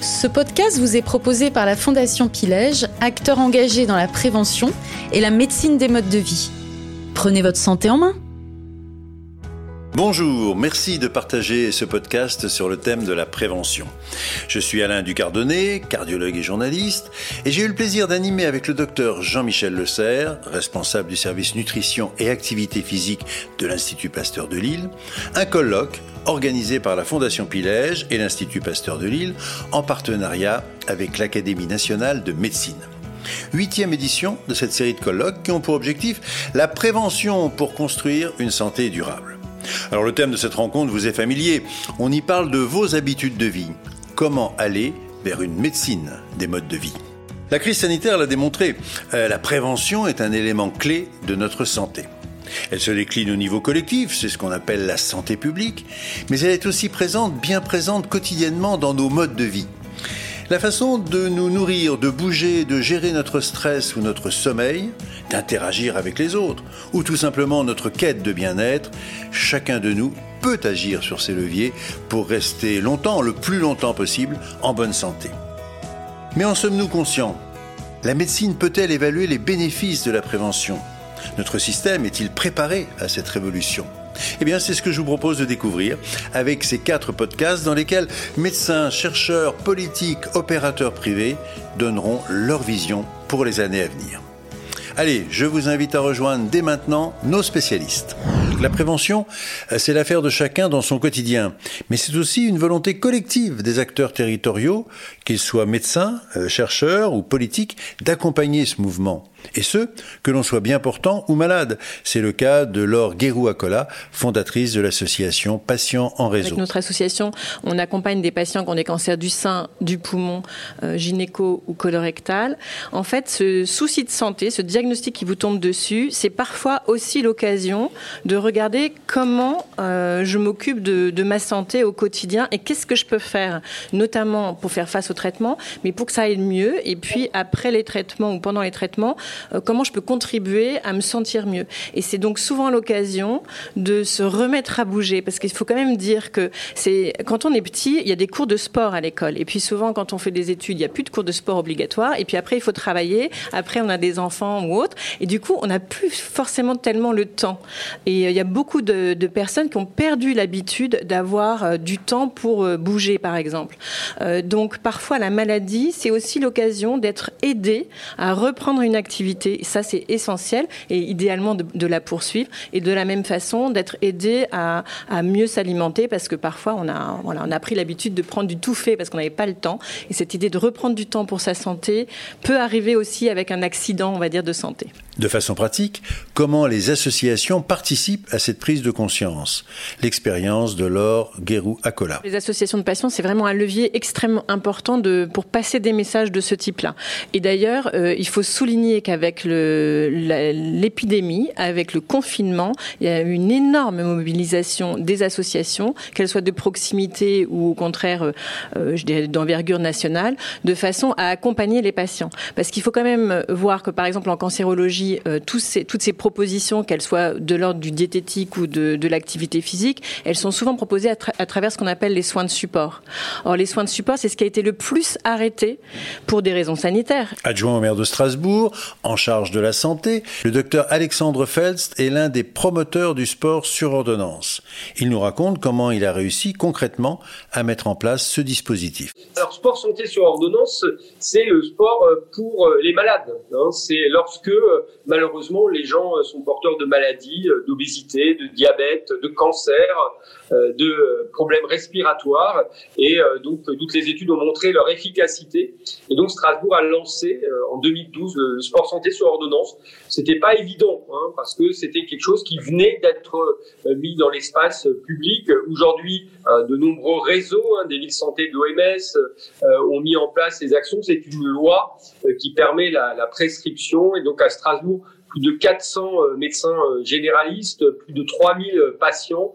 Ce podcast vous est proposé par la Fondation Pilège, acteur engagé dans la prévention et la médecine des modes de vie. Prenez votre santé en main. Bonjour, merci de partager ce podcast sur le thème de la prévention. Je suis Alain Ducardonnet, cardiologue et journaliste, et j'ai eu le plaisir d'animer avec le docteur Jean-Michel Le Serre, responsable du service nutrition et activité physique de l'Institut Pasteur de Lille, un colloque organisé par la Fondation Pilège et l'Institut Pasteur de Lille en partenariat avec l'Académie nationale de médecine. Huitième édition de cette série de colloques qui ont pour objectif la prévention pour construire une santé durable. Alors le thème de cette rencontre vous est familier. On y parle de vos habitudes de vie. Comment aller vers une médecine des modes de vie? La crise sanitaire l'a démontré. Euh, la prévention est un élément clé de notre santé. Elle se décline au niveau collectif, c'est ce qu'on appelle la santé publique, mais elle est aussi présente, bien présente quotidiennement dans nos modes de vie. La façon de nous nourrir, de bouger, de gérer notre stress ou notre sommeil, d'interagir avec les autres, ou tout simplement notre quête de bien-être, chacun de nous peut agir sur ces leviers pour rester longtemps, le plus longtemps possible, en bonne santé. Mais en sommes-nous conscients? La médecine peut-elle évaluer les bénéfices de la prévention? Notre système est-il préparé à cette révolution? Eh bien, c'est ce que je vous propose de découvrir avec ces quatre podcasts dans lesquels médecins, chercheurs, politiques, opérateurs privés donneront leur vision pour les années à venir. Allez, je vous invite à rejoindre dès maintenant nos spécialistes. La prévention, euh, c'est l'affaire de chacun dans son quotidien, mais c'est aussi une volonté collective des acteurs territoriaux, qu'ils soient médecins, euh, chercheurs ou politiques, d'accompagner ce mouvement. Et ce, que l'on soit bien portant ou malade. C'est le cas de Laure Guérou-Acola, fondatrice de l'association Patients en Réseau. Avec notre association, on accompagne des patients qui ont des cancers du sein, du poumon, euh, gynéco ou colorectal. En fait, ce souci de santé, ce diagnostic qui vous tombe dessus, c'est parfois aussi l'occasion de regarder comment euh, je m'occupe de, de ma santé au quotidien et qu'est-ce que je peux faire, notamment pour faire face au traitement, mais pour que ça aille mieux. Et puis après les traitements ou pendant les traitements, euh, comment je peux contribuer à me sentir mieux. Et c'est donc souvent l'occasion de se remettre à bouger, parce qu'il faut quand même dire que c'est quand on est petit, il y a des cours de sport à l'école, et puis souvent quand on fait des études, il n'y a plus de cours de sport obligatoires, et puis après il faut travailler, après on a des enfants ou autres, et du coup on n'a plus forcément tellement le temps. Et euh, il y a beaucoup de, personnes qui ont perdu l'habitude d'avoir euh, du temps pour bouger, par exemple. donc parfois la maladie, c'est aussi l'occasion d'être aidé à reprendre une activité ça, c'est essentiel et idéalement de, la poursuivre. Et de la même façon, d'être aidé à, mieux s'alimenter parce que parfois, on a, voilà, on a pris l'habitude de prendre du tout fait parce qu'on n'avait pas le temps. Et cette idée de reprendre du temps pour sa santé peut arriver aussi avec un accident, on va dire, de santé. De façon pratique, comment les associations participent à cette prise de conscience L'expérience de Laure Guérou-Acola. Les associations de patients, c'est vraiment un levier extrêmement important pour passer des messages de ce type-là. Et d'ailleurs, euh, il faut souligner qu'avec l'épidémie, avec le confinement, il y a eu une énorme mobilisation des associations, qu'elles soient de proximité ou au contraire, euh, euh, je dirais, d'envergure nationale, de façon à accompagner les patients. Parce qu'il faut quand même voir que, par exemple, en cancérologie, euh, ces, toutes ces propositions, qu'elles soient de l'ordre du diététique ou de, l'activité physique, elles sont souvent proposées à, travers ce qu'on appelle les soins de support. Or, les soins de support, c'est ce qui a été le plus arrêté pour des raisons sanitaires. Adjoint au maire de Strasbourg, en charge de la santé, le docteur Alexandre Felst est l'un des promoteurs du sport sur ordonnance. Il nous raconte comment il a réussi concrètement à mettre en place ce dispositif. Alors, sport santé sur ordonnance, c'est le sport euh, pour euh, les malades. Hein. C'est lorsque malheureusement, les gens euh, sont porteurs de maladies, euh, d'obésité, de diabète, de cancer, euh, de problèmes respiratoires. Et donc, toutes les études ont montré leur efficacité. Et donc, Strasbourg a lancé en 2012 le sport santé sur ordonnance. C'était pas évident, hein, parce que c'était quelque chose qui venait d'être mis dans l'espace public. Aujourd'hui, de nombreux réseaux, hein, des villes santé de l'OMS, ont mis en place ces actions. C'est une loi qui permet la, la prescription. Et donc, à Strasbourg, plus de 400 médecins généralistes, plus de 3000 patients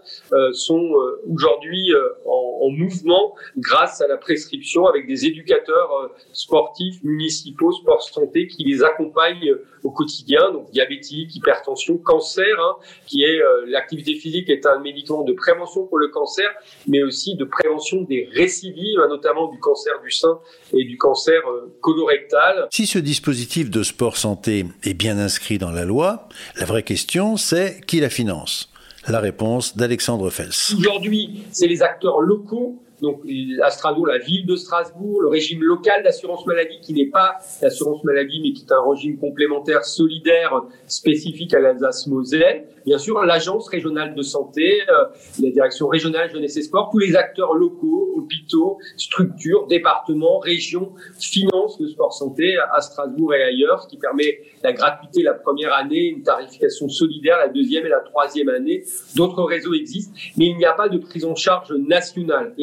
sont aujourd'hui en, en, mouvement grâce à la prescription avec des éducateurs sportifs, municipaux, sport santé qui les accompagnent au quotidien, donc diabétique, hypertension, cancer, hein, qui est l'activité physique est un médicament de prévention pour le cancer, mais aussi de prévention des récidives, hein, notamment du cancer du sein et du cancer colorectal. Si ce dispositif de sport santé est bien inscrit dans la loi, la vraie question c'est qui la finance? La réponse d'Alexandre Fels. Aujourd'hui, c'est les acteurs locaux donc à Strasbourg, la ville de Strasbourg, le régime local d'assurance maladie qui n'est pas l'assurance maladie mais qui est un régime complémentaire solidaire spécifique à l'Alsace-Moselle. Bien sûr, l'agence régionale de santé, euh, la direction régionale jeunesse et sport, tous les acteurs locaux, hôpitaux, structures, départements, régions financent le sport santé à Strasbourg et ailleurs, ce qui permet la gratuité la première année, une tarification solidaire la deuxième et la troisième année. D'autres réseaux existent, mais il n'y a pas de prise en charge nationale.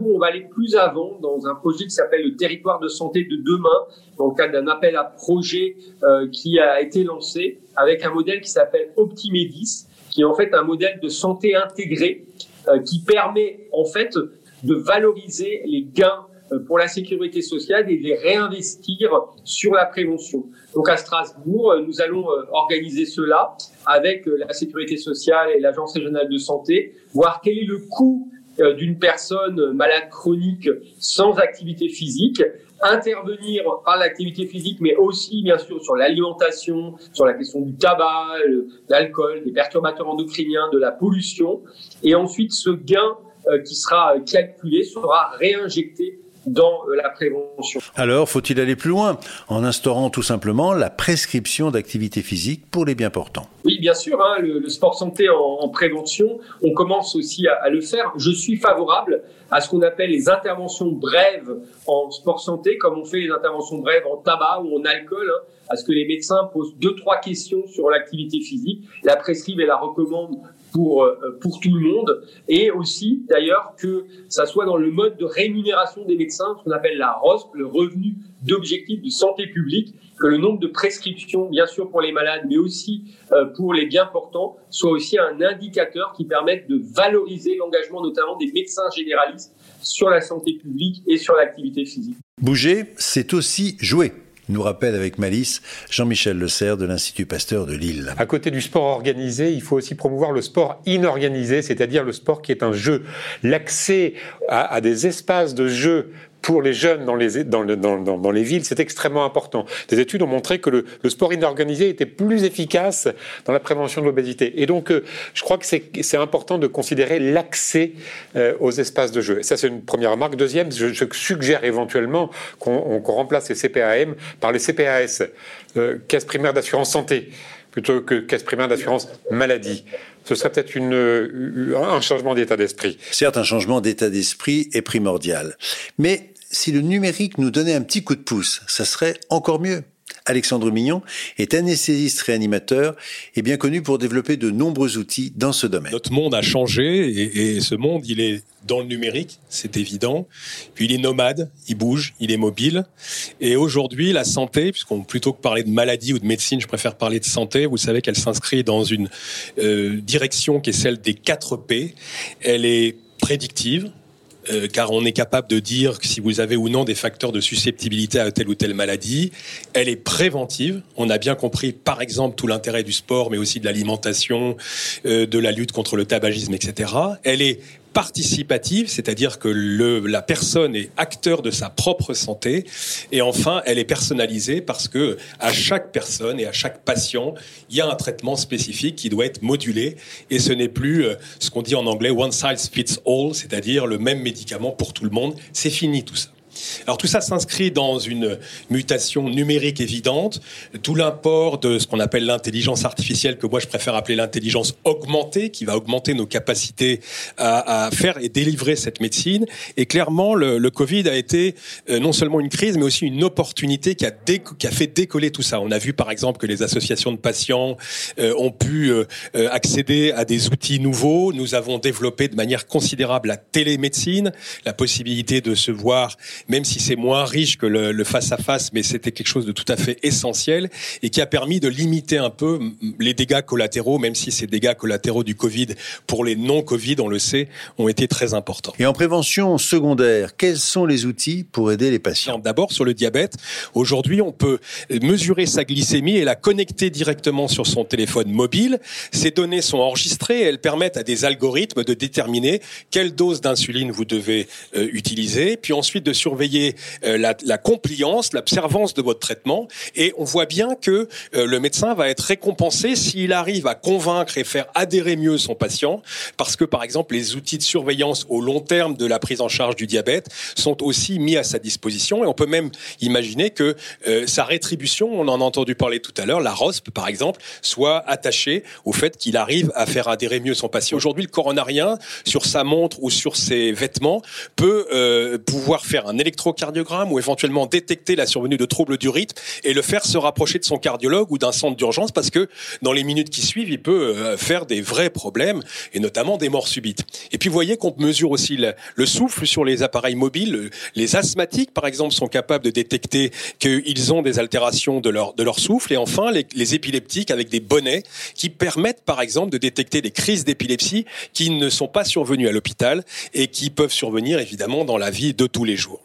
On va aller plus avant dans un projet qui s'appelle le territoire de santé de demain, dans le cadre d'un appel à projet euh, qui a été lancé avec un modèle qui s'appelle Optimedis, qui est en fait un modèle de santé intégré euh, qui permet en fait de valoriser les gains euh, pour la sécurité sociale et de les réinvestir sur la prévention. Donc à Strasbourg, nous allons organiser cela avec la sécurité sociale et l'agence régionale de santé, voir quel est le coût d'une personne malade chronique sans activité physique intervenir par l'activité physique, mais aussi bien sûr sur l'alimentation, sur la question du tabac, l'alcool, des perturbateurs endocriniens, de la pollution. Et ensuite, ce gain euh, qui sera calculé sera réinjecté dans euh, la prévention. Alors, faut-il aller plus loin en instaurant tout simplement la prescription d'activité physique pour les bien portants? Oui, bien sûr, hein, le, sport santé en, prévention, on commence aussi à, le faire. Je suis favorable à ce qu'on appelle les interventions brèves en sport santé, comme on fait les interventions brèves en tabac ou en alcool, hein, à ce que les médecins posent deux, trois questions sur l'activité physique, la prescrivent et la recommandent pour, euh, pour tout le monde, et aussi d'ailleurs que ça soit dans le mode de rémunération des médecins, ce qu'on appelle la ROSP, le revenu d'objectif de santé publique, que le nombre de prescriptions, bien sûr pour les malades, mais aussi euh, pour les bien portants, soit aussi un indicateur qui permette de valoriser l'engagement notamment des médecins généralistes sur la santé publique et sur l'activité physique. Bouger, c'est aussi jouer nous rappelle avec malice Jean-Michel Le Serre de l'Institut Pasteur de Lille. À côté du sport organisé, il faut aussi promouvoir le sport inorganisé, c'est-à-dire le sport qui est un jeu. L'accès à, à, des espaces de jeu pour les jeunes dans les, dans, dans, dans, les villes, c'est extrêmement important. Des études ont montré que le, le, sport inorganisé était plus efficace dans la prévention de l'obésité. Et donc, euh, je crois que c'est important de considérer l'accès euh, aux espaces de jeu. Ça, c'est une première remarque. Deuxième, je, je suggère éventuellement qu'on remplace les CPAM par les CPAS, euh, caisse primaire d'assurance santé, plutôt que caisse primaire d'assurance maladie ce serait peut-être une, un changement d'état d'esprit. Certes, un changement d'état d'esprit est primordial. Mais si le numérique nous donnait un petit coup de pouce, ça serait encore mieux. Alexandre Mignon est anesthésiste réanimateur et bien connu pour développer de nombreux outils dans ce domaine. Notre monde a changé et, ce monde, il est dans le numérique, c'est évident. Puis il est nomade, il bouge, il est mobile. Et aujourd'hui, la santé, puisqu'on plutôt que parler de maladie ou de médecine, je préfère parler de santé. Vous savez qu'elle s'inscrit dans une euh, direction qui est celle des 4 P. Elle est prédictive, euh, car on est capable de dire si vous avez ou non des facteurs de susceptibilité à telle ou telle maladie. Elle est préventive. On a bien compris, par exemple, tout l'intérêt du sport, mais aussi de l'alimentation, euh, de la lutte contre le tabagisme, etc. Elle est participative, c'est-à-dire que la personne est acteur de sa propre santé. Et enfin, elle est personnalisée parce que à chaque personne et à chaque patient, il y a un traitement spécifique qui doit être modulé. Et ce n'est plus euh, ce qu'on dit en anglais one size fits all, c'est-à-dire le même médicament pour tout le monde. C'est fini tout ça. Alors tout ça s'inscrit dans une mutation numérique évidente, tout l'import de ce qu'on appelle l'intelligence artificielle, que moi je préfère appeler l'intelligence augmentée, qui va augmenter nos capacités à, faire et délivrer cette médecine. Et clairement, le, Covid a été euh, non seulement une crise, mais aussi une opportunité qui a, qui a fait décoller tout ça. On a vu par exemple que les associations de patients euh, ont pu euh, accéder à des outils nouveaux. Nous avons développé de manière considérable la télémédecine, la possibilité de se voir même si c'est moins riche que le face à face, mais c'était quelque chose de tout à fait essentiel et qui a permis de limiter un peu les dégâts collatéraux, même si ces dégâts collatéraux du Covid pour les non-Covid, on le sait, ont été très importants. Et en prévention secondaire, quels sont les outils pour aider les patients? D'abord sur le diabète, aujourd'hui on peut mesurer sa glycémie et la connecter directement sur son téléphone mobile. Ces données sont enregistrées, elles permettent à des algorithmes de déterminer quelle dose d'insuline vous devez euh, utiliser, puis ensuite de surveiller euh, la, compliance, l'observance de votre traitement. Et on voit bien que euh, le médecin va être récompensé s'il arrive à convaincre et faire adhérer mieux son patient, parce que par exemple les outils de surveillance au long terme de la prise en charge du diabète sont aussi mis à sa disposition. Et on peut même imaginer que sa rétribution, on en a entendu parler tout à l'heure, la ROSP par exemple, soit attachée au fait qu'il arrive à faire adhérer mieux son patient. Aujourd'hui, le coronarien, sur sa montre ou sur ses vêtements, peut euh, pouvoir faire un électrocardiogramme ou éventuellement détecter la survenue de troubles du rythme et le faire se rapprocher de son cardiologue ou d'un centre d'urgence parce que dans les minutes qui suivent, il peut euh, faire des vrais problèmes et notamment des morts subites. Et puis, vous voyez qu'on mesure aussi le, le souffle sur les appareils mobiles. Les asthmatiques, par exemple, sont capables de détecter qu'ils ont des altérations de leur, de leur souffle. Et enfin, les, les épileptiques avec des bonnets qui permettent, par exemple, de détecter des crises d'épilepsie qui ne sont pas survenues à l'hôpital et qui peuvent survenir évidemment dans la vie de tous les jours.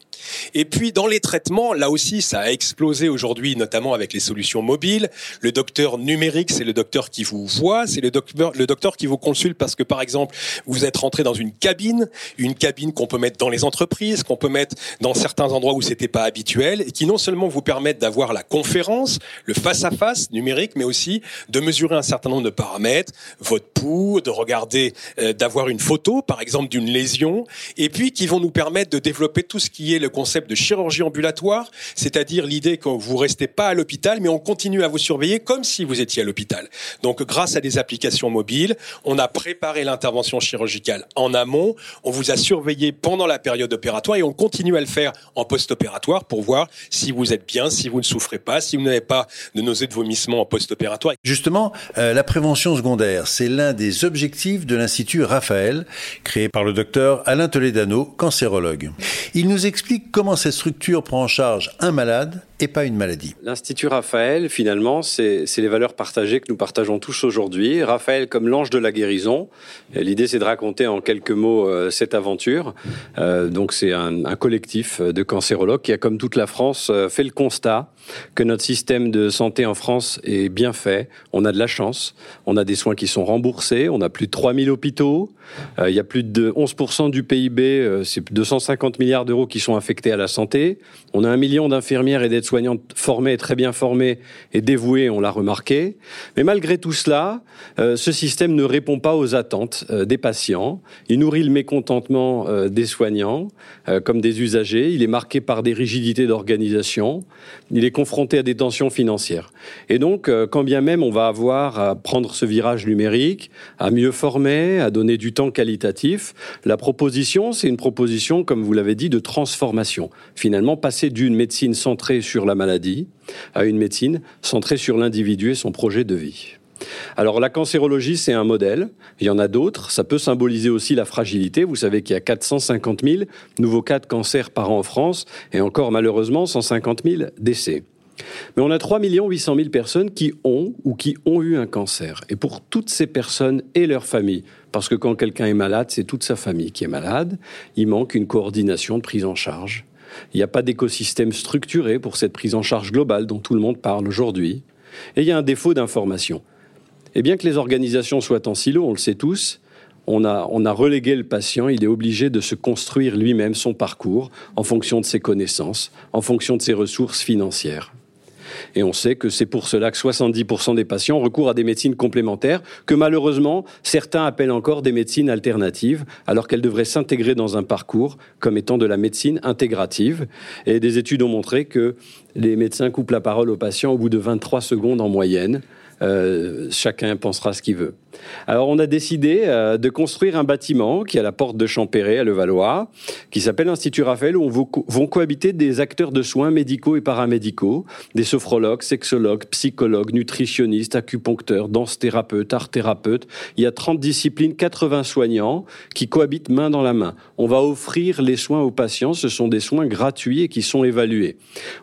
Et puis dans les traitements, là aussi, ça a explosé aujourd'hui, notamment avec les solutions mobiles. Le docteur numérique, c'est le docteur qui vous voit, c'est le docteur, le docteur qui vous consulte parce que par exemple, vous êtes rentré dans une cabine, une cabine qu'on peut mettre dans les entreprises, qu'on peut mettre dans certains endroits où c'était pas habituel, et qui non seulement vous permettent d'avoir la conférence, le face à face numérique, mais aussi de mesurer un certain nombre de paramètres, votre pouls, de regarder, euh, d'avoir une photo, par exemple, d'une lésion, et puis qui vont nous permettre de développer tout ce qui est le le concept de chirurgie ambulatoire, c'est-à-dire l'idée que vous restez pas à l'hôpital, mais on continue à vous surveiller comme si vous étiez à l'hôpital. Donc, grâce à des applications mobiles, on a préparé l'intervention chirurgicale en amont, on vous a surveillé pendant la période opératoire et on continue à le faire en post-opératoire pour voir si vous êtes bien, si vous ne souffrez pas, si vous n'avez pas de nausées de vomissement en post-opératoire. Justement, euh, la prévention secondaire, c'est l'un des objectifs de l'Institut Raphaël, créé par le docteur Alain Toledano, cancérologue. Il nous explique comment cette structure prend en charge un malade et pas une maladie. L'Institut Raphaël, finalement, c'est les valeurs partagées que nous partageons tous aujourd'hui. Raphaël comme l'ange de la guérison. L'idée, c'est de raconter en quelques mots euh, cette aventure. Euh, donc, c'est un, collectif de cancérologues qui a, comme toute la France, euh, fait le constat que notre système de santé en France est bien fait. On a de la chance. On a des soins qui sont remboursés. On a plus de 3000 hôpitaux. il y a plus de 11% du PIB. c'est 250 milliards d'euros qui sont affectés à la santé. On a un million d'infirmières et d'aides soignantes formées, très bien formées et dévouées, on l'a remarqué. Mais malgré tout cela, euh, ce système ne répond pas aux attentes euh, des patients. Il nourrit le mécontentement euh, des soignants comme des usagers. Il est marqué par des rigidités d'organisation. Il est confronté à des tensions financières. Et donc, quand bien même on va avoir à prendre ce virage numérique, à mieux former, à donner du temps qualitatif, la proposition, c'est une proposition, comme vous l'avez dit, de transformation. Finalement, passer d'une médecine centrée sur la maladie à une médecine centrée sur l'individu et son projet de vie. Alors la cancérologie, c'est un modèle. Il y en a d'autres. Ça peut symboliser aussi la fragilité. Vous savez qu'il y a 450 000 nouveaux cas de cancer par an en France et encore malheureusement 150 000 décès. Mais on a 3 800 000 personnes qui ont ou qui ont eu un cancer. Et pour toutes ces personnes et leurs familles, parce que quand quelqu'un est malade, c'est toute sa famille qui est malade, il manque une coordination de prise en charge. Il n'y a pas d'écosystème structuré pour cette prise en charge globale dont tout le monde parle aujourd'hui. Et il y a un défaut d'information. Et bien que les organisations soient en silo, on le sait tous, on a, on a relégué le patient, il est obligé de se construire lui-même son parcours en fonction de ses connaissances, en fonction de ses ressources financières. Et on sait que c'est pour cela que 70% des patients recourent à des médecines complémentaires, que malheureusement, certains appellent encore des médecines alternatives, alors qu'elles devraient s'intégrer dans un parcours comme étant de la médecine intégrative. Et des études ont montré que les médecins coupent la parole aux patients au bout de 23 secondes en moyenne. Euh, chacun pensera ce qu'il veut. Alors on a décidé euh, de construire un bâtiment qui est à la porte de Champéret à Levallois, qui s'appelle l'Institut Raphaël, où vont cohabiter des acteurs de soins médicaux et paramédicaux, des sophrologues, sexologues, psychologues, nutritionnistes, acupuncteurs, danse-thérapeutes, art-thérapeutes. Il y a 30 disciplines, 80 soignants qui cohabitent main dans la main. On va offrir les soins aux patients, ce sont des soins gratuits et qui sont évalués.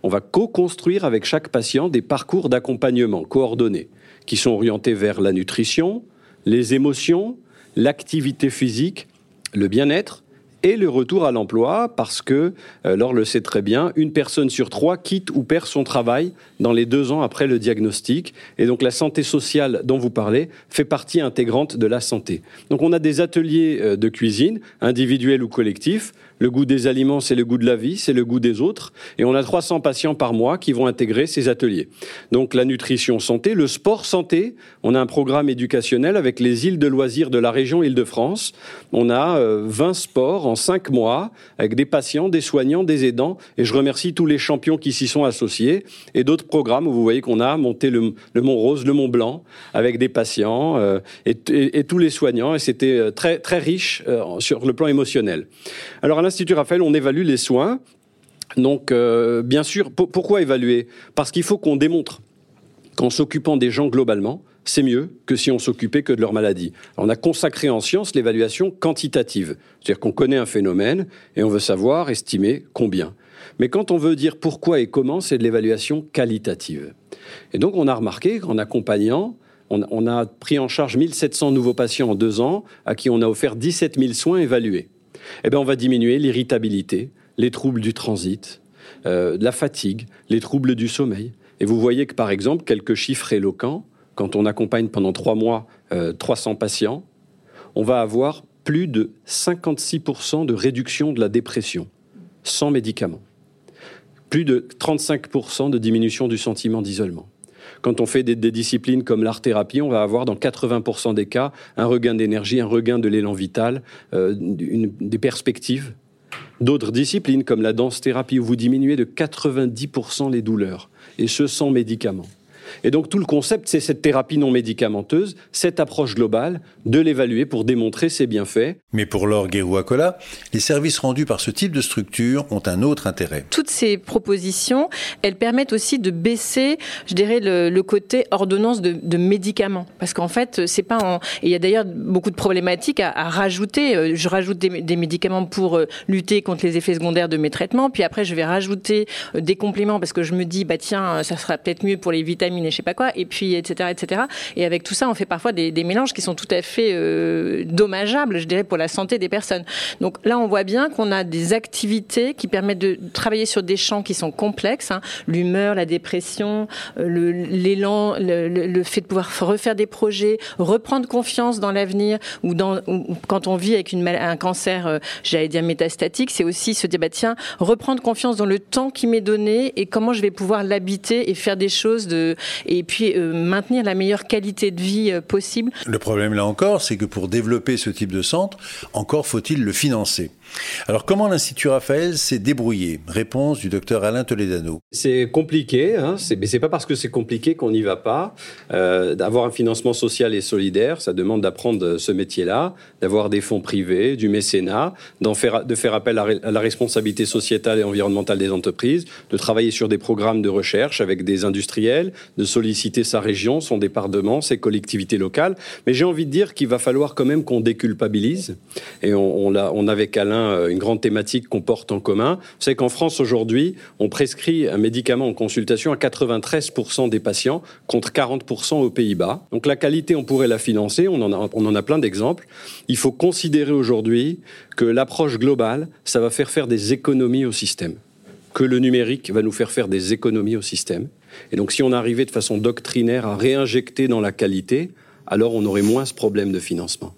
On va co-construire avec chaque patient des parcours d'accompagnement coordonnés qui sont orientés vers la nutrition, les émotions, l'activité physique, le bien-être et le retour à l'emploi parce que, euh, Laure le sait très bien, une personne sur trois quitte ou perd son travail dans les deux ans après le diagnostic. Et donc la santé sociale dont vous parlez fait partie intégrante de la santé. Donc on a des ateliers euh, de cuisine, individuels ou collectifs, le goût des aliments, c'est le goût de la vie, c'est le goût des autres. Et on a 300 patients par mois qui vont intégrer ces ateliers. Donc la nutrition santé, le sport santé. On a un programme éducationnel avec les îles de loisirs de la région Île-de-France. On a 20 euh, sports en 5 mois avec des patients, des soignants, des aidants. Et je remercie tous les champions qui s'y sont associés. Et d'autres programmes où vous voyez qu'on a monté le, Mont Rose, le Mont Blanc avec des patients euh, et, tous les soignants. Et c'était euh, très, très riche sur le plan émotionnel. Alors l'Institut Raphaël, on évalue les soins. Donc, euh, bien sûr, pourquoi évaluer? Parce qu'il faut qu'on démontre qu'en s'occupant des gens globalement, c'est mieux que si on s'occupait que de leur maladie. on a consacré en science l'évaluation quantitative, c'est-à-dire qu'on connaît un phénomène et on veut savoir, estimer combien. Mais quand on veut dire pourquoi et comment, c'est de l'évaluation qualitative. Et donc on a remarqué qu'en accompagnant, on, on, a pris en charge 1700 nouveaux patients en deux ans, à qui on a offert 17 000 soins évalués eh bien, on va diminuer l'irritabilité, les troubles du transit, euh, la fatigue, les troubles du sommeil. Et vous voyez que, par exemple, quelques chiffres éloquents, quand on accompagne pendant trois mois 300 euh, patients, on va avoir plus de 56% de réduction de la dépression sans médicaments, plus de 35% de diminution du sentiment d'isolement. Quand on fait des, disciplines comme l'art-thérapie, on va avoir dans 80% des cas un regain d'énergie, un regain de l'élan vital, euh, des perspectives. D'autres disciplines comme la danse-thérapie, où vous diminuez de 90% les douleurs, et ce sans médicaments. Et donc tout le concept, c'est cette thérapie non médicamenteuse, cette approche globale, de l'évaluer pour démontrer ses bienfaits. Mais pour Laure Guérouacola, les services rendus par ce type de structure ont un autre intérêt. Toutes ces propositions, elles permettent aussi de baisser, je dirais, le, côté ordonnance de, médicaments. Parce qu'en fait, c'est pas en... il y a d'ailleurs beaucoup de problématiques à, rajouter. Euh, je rajoute des, médicaments pour euh, lutter contre les effets secondaires de mes traitements, puis après, je vais rajouter euh, des compléments parce que je me dis, bah tiens, ça sera peut-être mieux pour les vitamines et je sais pas quoi, et puis etc. etc. Et avec tout ça, on fait parfois des, mélanges qui sont tout à fait euh, dommageables, je dirais, pour la santé des personnes. Donc là, on voit bien qu'on a des activités qui permettent de travailler sur des champs qui sont complexes, hein. l'humeur, la dépression, euh, l'élan, le, fait de pouvoir refaire des projets, reprendre confiance dans l'avenir, ou quand on vit avec une, un cancer, euh, j'allais dire métastatique, c'est aussi se dire bah tiens, reprendre confiance dans le temps qui m'est donné et comment je vais pouvoir l'habiter et faire des choses de et puis euh, maintenir la meilleure qualité de vie euh, possible. Le problème là encore, c'est que pour développer ce type de centre, encore faut-il le financer. Alors comment l'Institut Raphaël s'est débrouillé? Réponse du docteur Alain Toledano. C'est compliqué, hein, mais c'est pas parce que c'est compliqué qu'on n'y va pas. Euh, d'avoir un financement social et solidaire, ça demande d'apprendre ce métier-là, d'avoir des fonds privés, du mécénat, de faire appel à, la responsabilité sociétale et environnementale des entreprises, de travailler sur des programmes de recherche avec des industriels, de solliciter sa région, son département, ses collectivités locales. Mais j'ai envie de dire qu'il va falloir quand même qu'on déculpabilise. Et on, on, on avec Alain euh, une grande thématique qu'on porte en commun. Savez qu'en France aujourd'hui, on prescrit un médicament en consultation à 93% des patients contre 40% aux Pays-Bas. Donc la qualité, on pourrait la financer, on en a, on en a plein d'exemples. Il faut considérer aujourd'hui que l'approche globale, ça va faire faire des économies au système que le numérique va nous faire faire des économies au système. Et donc si on arrivait de façon doctrinaire à réinjecter dans la qualité, alors on aurait moins ce problème de financement.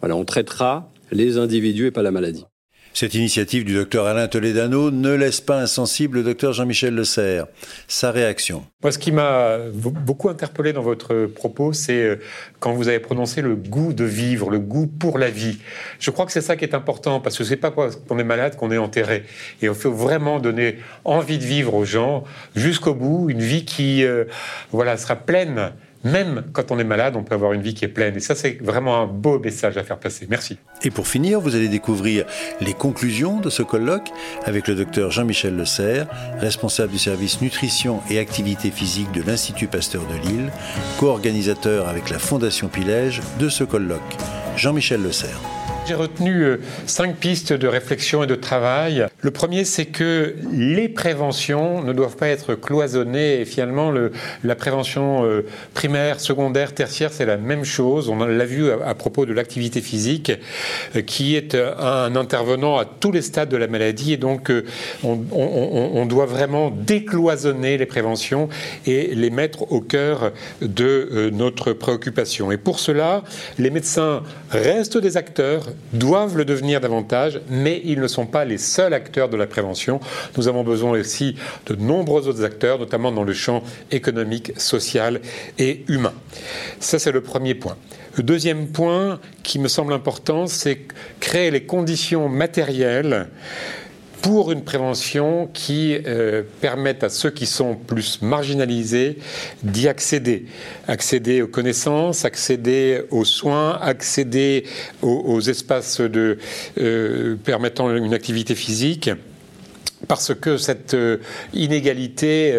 Voilà, on traitera les individus et pas la maladie. Cette initiative du docteur Alain Toledano ne laisse pas insensible le docteur Jean-Michel Le Serre. Sa réaction. Moi, ce qui m'a beaucoup interpellé dans votre propos, c'est euh, quand vous avez prononcé le goût de vivre, le goût pour la vie. Je crois que c'est ça qui est important, parce que c'est pas parce qu'on est malade qu'on est enterré. Et il faut vraiment donner envie de vivre aux gens jusqu'au bout, une vie qui, euh, voilà, sera pleine même quand on est malade, on peut avoir une vie qui est pleine. Et ça, c'est vraiment un beau message à faire passer. Merci. Et pour finir, vous allez découvrir les conclusions de ce colloque avec le docteur Jean-Michel Le Serre, responsable du service nutrition et activité physique de l'Institut Pasteur de Lille, co-organisateur avec la Fondation Pilège de ce colloque. Jean-Michel Le Serre. J'ai retenu euh, cinq pistes de réflexion et de travail. Le premier, c'est que les préventions ne doivent pas être cloisonnées et finalement le, la prévention euh, primaire, secondaire, tertiaire, c'est la même chose. On l'a vu à, propos de l'activité physique, euh, qui est un intervenant à tous les stades de la maladie et donc on, on, on doit vraiment décloisonner les préventions et les mettre au cœur de notre préoccupation. Et pour cela, les médecins restent des acteurs doivent le devenir davantage, mais ils ne sont pas les seuls acteurs de la prévention. Nous avons besoin aussi de nombreux autres acteurs, notamment dans le champ économique, social et humain. Ça, c'est le premier point. Le deuxième point qui me semble important, c'est créer les conditions matérielles pour une prévention qui euh, permette à ceux qui sont plus marginalisés d'y accéder. Accéder aux connaissances, accéder aux soins, accéder aux, espaces de, euh, permettant une activité physique parce que cette euh, inégalité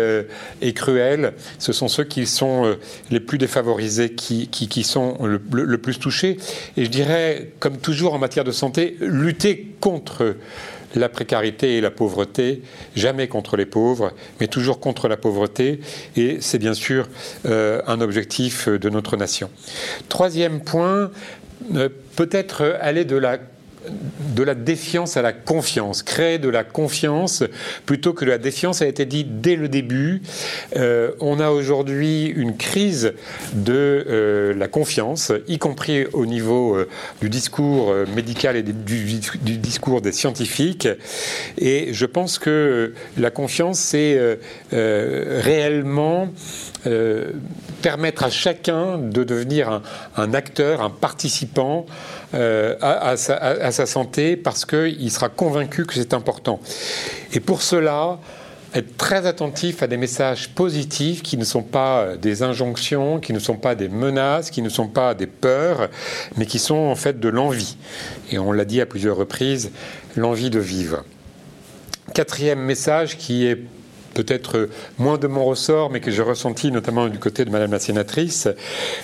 est cruelle. Ce sont ceux qui sont les plus défavorisés qui, qui, sont le, le, plus touchés. Et je dirais, comme toujours en matière de santé, lutter contre la précarité et la pauvreté, jamais contre les pauvres, mais toujours contre la pauvreté, et c'est bien sûr euh, un objectif de notre nation. Troisième point, euh, peut-être aller de la de la défiance à la confiance, créer de la confiance plutôt que de la défiance, a été dit dès le début. Euh, on a aujourd'hui une crise de euh, la confiance, y compris au niveau euh, du discours médical et du, discours des scientifiques. Et je pense que la confiance, c'est réellement permettre à chacun de devenir un, acteur, un participant euh, à, sa, santé parce qu'il sera convaincu que c'est important. Et pour cela, être très attentif à des messages positifs qui ne sont pas des injonctions, qui ne sont pas des menaces, qui ne sont pas des peurs, mais qui sont en fait de l'envie. Et on l'a dit à plusieurs reprises, l'envie de vivre. Quatrième message qui est peut-être moins de mon ressort, mais que j'ai ressenti notamment du côté de Madame la sénatrice,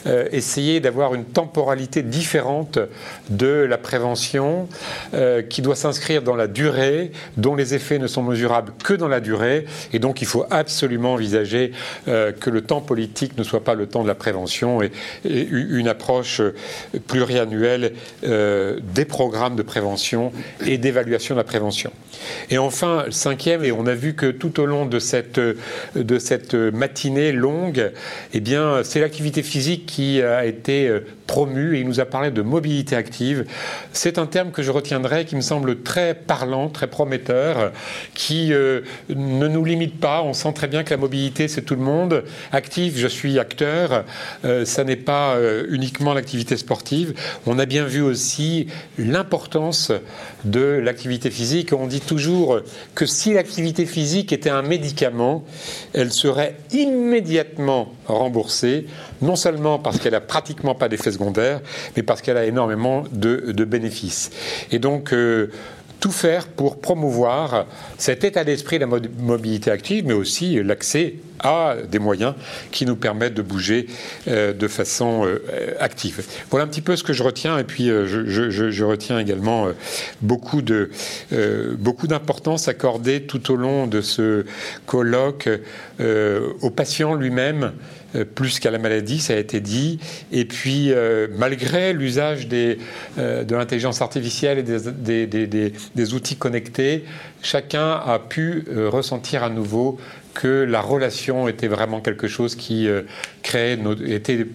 euh, essayer d'avoir une temporalité différente de la prévention euh, qui doit s'inscrire dans la durée, dont les effets ne sont mesurables que dans la durée, et donc il faut absolument envisager euh, que le temps politique ne soit pas le temps de la prévention et, et une approche pluriannuelle des programmes de prévention et d'évaluation de la prévention. Et enfin, cinquième, et on a vu que tout au long de cette, de cette matinée longue, eh bien, c'est l'activité physique qui a été promu et il nous a parlé de mobilité active. C'est un terme que je retiendrai qui me semble très parlant, très prometteur, qui euh, ne nous limite pas. On sent très bien que la mobilité, c'est tout le monde. Actif, je suis acteur. Euh, ça n'est pas euh, uniquement l'activité sportive. On a bien vu aussi l'importance de l'activité physique. On dit toujours que si l'activité physique était un médicament, elle serait immédiatement remboursée, non seulement parce qu'elle a pratiquement pas d'effet mais parce qu'elle a énormément de, bénéfices. Et donc, euh, tout faire pour promouvoir cet état d'esprit de la mobilité active, mais aussi l'accès à des moyens qui nous permettent de bouger euh, de façon euh, active. Voilà un petit peu ce que je retiens, et puis je, retiens également beaucoup de beaucoup d'importance accordée tout au long de ce colloque au patient lui-même euh, plus qu'à la maladie, ça a été dit. Et puis, euh, malgré l'usage euh, de l'intelligence artificielle et des, outils connectés, chacun a pu ressentir à nouveau que la relation était vraiment quelque chose qui créait, était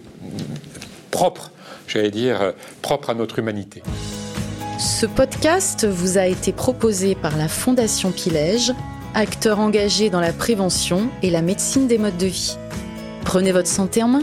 propre, j'allais dire, propre à notre humanité. Ce podcast vous a été proposé par la Fondation Pilège, acteur engagé dans la prévention et la médecine des modes de vie. Prenez votre santé en main.